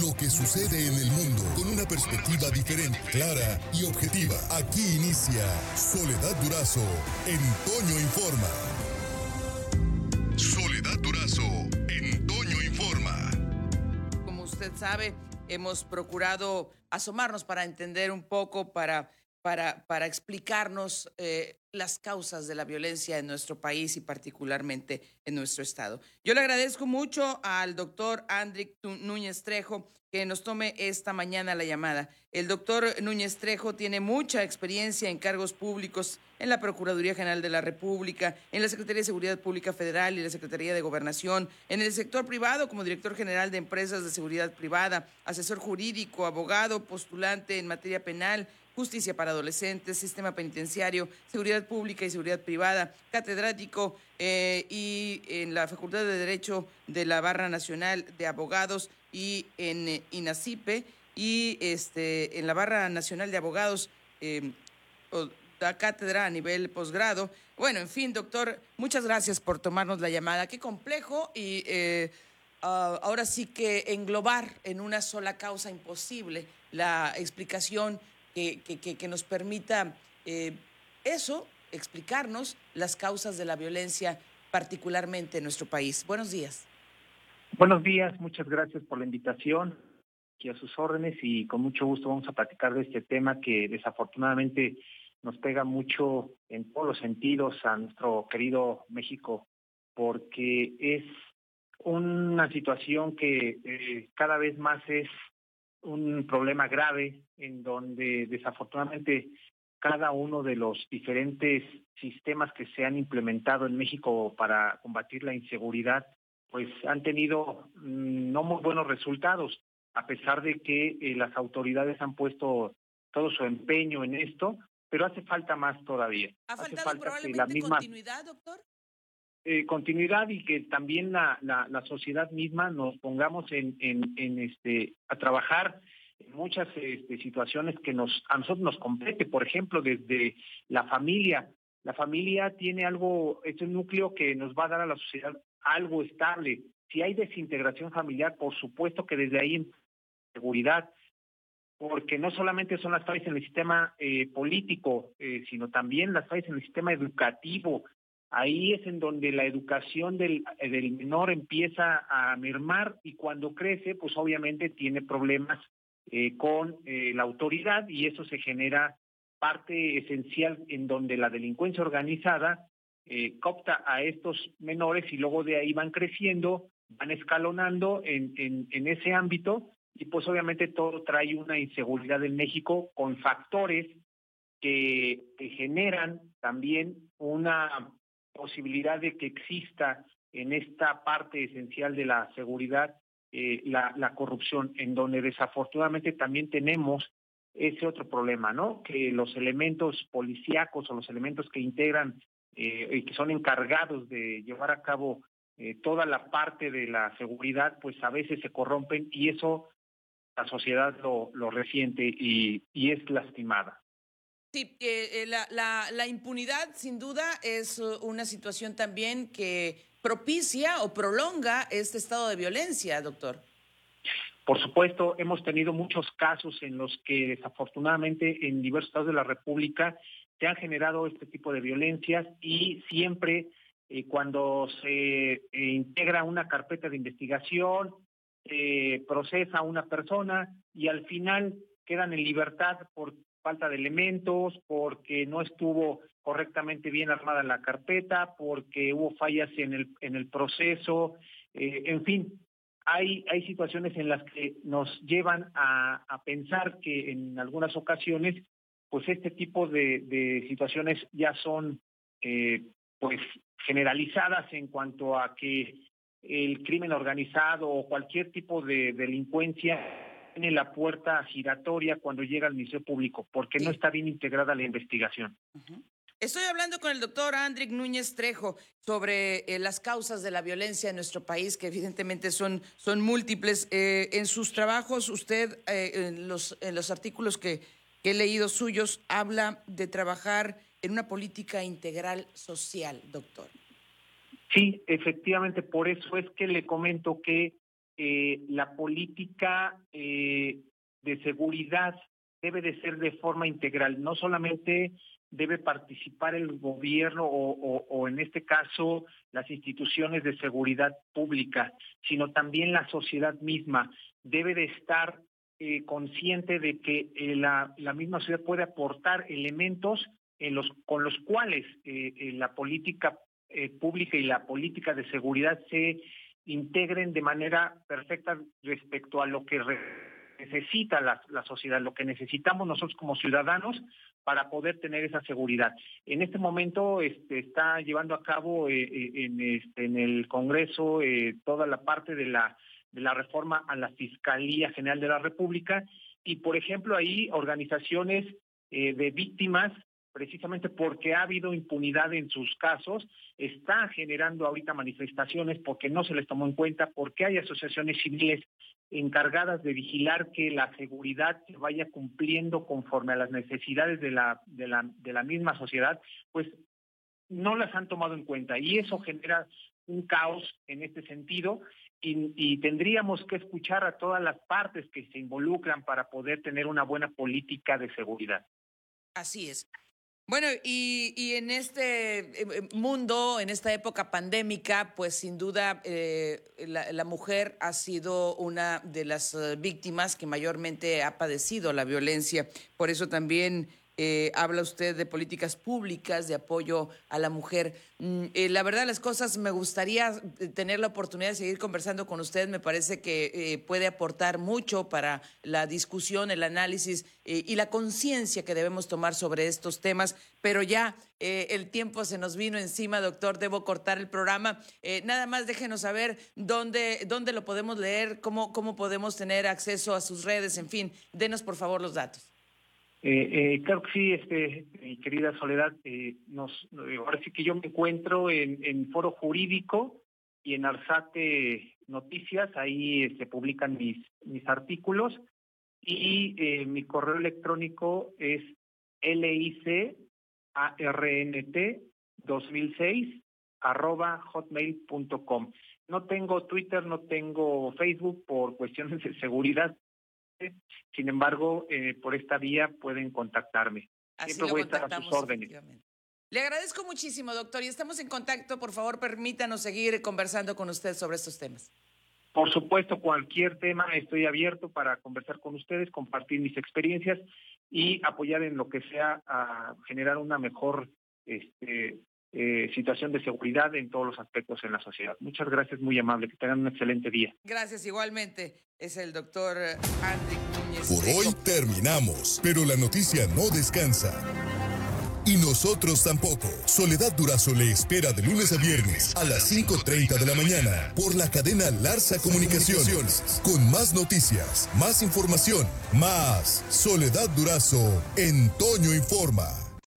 lo que sucede en el mundo con una perspectiva diferente, clara y objetiva. Aquí inicia Soledad Durazo en Informa. Soledad Durazo en Informa. Como usted sabe, hemos procurado asomarnos para entender un poco, para para, para explicarnos eh, las causas de la violencia en nuestro país y particularmente en nuestro estado. Yo le agradezco mucho al doctor Andrick Núñez Trejo que nos tome esta mañana la llamada. El doctor Núñez Trejo tiene mucha experiencia en cargos públicos en la Procuraduría General de la República, en la Secretaría de Seguridad Pública Federal y la Secretaría de Gobernación, en el sector privado como director general de empresas de seguridad privada, asesor jurídico, abogado, postulante en materia penal, justicia para adolescentes, sistema penitenciario, seguridad pública y seguridad privada, catedrático eh, y en la Facultad de Derecho de la Barra Nacional de Abogados y en eh, INACIPE y este, en la Barra Nacional de Abogados eh, da cátedra a nivel posgrado. Bueno, en fin, doctor, muchas gracias por tomarnos la llamada. Qué complejo y ah, ahora sí que englobar en una sola causa imposible la explicación que, que, nos permita eh, eso, explicarnos las causas de la violencia, particularmente en nuestro país. Buenos días. Buenos días, muchas gracias por la invitación. Y a sus órdenes y con mucho gusto vamos a platicar de este tema que desafortunadamente nos pega mucho en todos los sentidos a nuestro querido México porque es una situación que eh, cada vez más es un problema grave en donde desafortunadamente cada uno de los diferentes sistemas que se han implementado en México para combatir la inseguridad, pues han tenido mm, no muy buenos resultados, a pesar de que eh, las autoridades han puesto todo su empeño en esto, pero hace falta más todavía. ¿Ha faltado probablemente la misma, continuidad, doctor? Eh, continuidad y que también la, la, sociedad misma nos pongamos en, en, este a trabajar en muchas este, situaciones que nos a nosotros nos compete, por ejemplo, desde la familia. La familia tiene algo, es un núcleo que nos va a dar a la sociedad algo estable. Si hay desintegración familiar, por supuesto que desde ahí seguridad, porque no solamente son las fallas en el sistema eh, político, eh, sino también las fallas en el sistema educativo, Ahí es en donde la educación del, del menor empieza a mermar y cuando crece, pues obviamente tiene problemas eh, con eh, la autoridad y eso se genera parte esencial en donde la delincuencia organizada eh, copta a estos menores y luego de ahí van creciendo, van escalonando en, en, ese ámbito y pues obviamente todo trae una inseguridad en México con factores que, que generan también una posibilidad de que exista en esta parte esencial de la seguridad eh, la, la corrupción, en donde desafortunadamente también tenemos ese otro problema, ¿no? Que los elementos policíacos o los elementos que integran eh, y que son encargados de llevar a cabo eh, toda la parte de la seguridad, pues a veces se corrompen y eso la sociedad lo, lo resiente y, y es lastimada. Sí, eh, la, la, la, impunidad sin duda es uh, una situación también que propicia o prolonga este estado de violencia, doctor. Por supuesto, hemos tenido muchos casos en los que desafortunadamente en diversos estados de la República se han generado este tipo de violencias y siempre eh, cuando se eh, integra una carpeta de investigación, procesa una persona y al final quedan en libertad por falta de elementos, porque no estuvo correctamente bien armada la carpeta, porque hubo fallas en el, en el proceso, eh, en fin, hay, hay situaciones en las que nos llevan a pensar que en algunas ocasiones, pues este tipo de, de situaciones ya son eh, pues generalizadas en cuanto a que el crimen organizado o cualquier tipo de delincuencia tiene la puerta giratoria cuando llega al Ministerio Público, porque no está bien integrada la investigación. Estoy hablando con el doctor Andrick Núñez Trejo sobre eh, las causas de la violencia en nuestro país, que evidentemente son, son múltiples. Eh, en sus trabajos, usted, eh, en, los, en los artículos que, que he leído suyos, habla de trabajar en una política integral social, doctor. Sí, efectivamente, por eso es que le comento que eh, la política eh, de seguridad debe de ser de forma integral, no solamente debe participar el gobierno o, en este caso las instituciones de seguridad pública, sino también la sociedad misma debe de estar eh, consciente de que eh, la, misma sociedad puede aportar elementos en los, con los cuales eh, la política pública y la política de seguridad se integren de manera perfecta respecto a lo que necesita la, sociedad, lo que necesitamos nosotros como ciudadanos para poder tener esa seguridad. En este momento este, está llevando a cabo en, este, en el Congreso toda la parte de la, de la reforma a la Fiscalía General de la República. Y, por ejemplo, ahí organizaciones de víctimas precisamente porque ha habido impunidad en sus casos, está generando ahorita manifestaciones porque no se les tomó en cuenta, porque hay asociaciones civiles encargadas de vigilar que la seguridad se vaya cumpliendo conforme a las necesidades de la, de la, de la misma sociedad, pues no las han tomado en cuenta. Y eso genera un caos en este sentido y, y, tendríamos que escuchar a todas las partes que se involucran para poder tener una buena política de seguridad. Así es. Bueno, y, en este eh, eh, mundo, en esta época pandémica, pues sin duda eh, la, mujer ha sido una de las víctimas que mayormente ha padecido la violencia. Por eso también eh, habla usted de políticas públicas de apoyo a la mujer. Mm, eh, la verdad, las cosas, me gustaría eh, tener la oportunidad de seguir conversando con usted. Me parece que puede aportar mucho para la discusión, el análisis y la conciencia que debemos tomar sobre estos temas. Pero ya el tiempo se nos vino encima, doctor. Debo cortar el programa. nada más déjenos saber dónde, dónde lo podemos leer, cómo, cómo podemos tener acceso a sus redes, en fin. Denos, por favor, los datos. Eh, eh, claro que sí, este, mi querida Soledad, eh, nos, ahora sí que yo me encuentro en, Foro Jurídico y en Arsate Noticias, ahí se este, publican mis, mis artículos y eh, mi correo electrónico es licarnt 2006 arroba hotmail.com. No tengo Twitter, no tengo Facebook por cuestiones de seguridad, sin embargo, eh, por esta vía pueden contactarme. Siempre voy a estar a sus órdenes. Le agradezco muchísimo, doctor, y estamos en contacto. Por favor, permítanos seguir conversando con usted sobre estos temas. Por supuesto, cualquier tema estoy abierto para conversar con ustedes, compartir mis experiencias y apoyar en lo que sea a generar una mejor este, eh, situación de seguridad en todos los aspectos en la sociedad. Muchas gracias, muy amable. Que tengan un excelente día. Gracias, igualmente. Es el doctor Andrick Núñez. Por hoy terminamos, pero la noticia no descansa. Y nosotros tampoco. Soledad Durazo le espera de lunes a viernes a las 5.30 de la mañana por la cadena Larsa Comunicaciones. Con más noticias, más información, más Soledad Durazo en Toño Informa.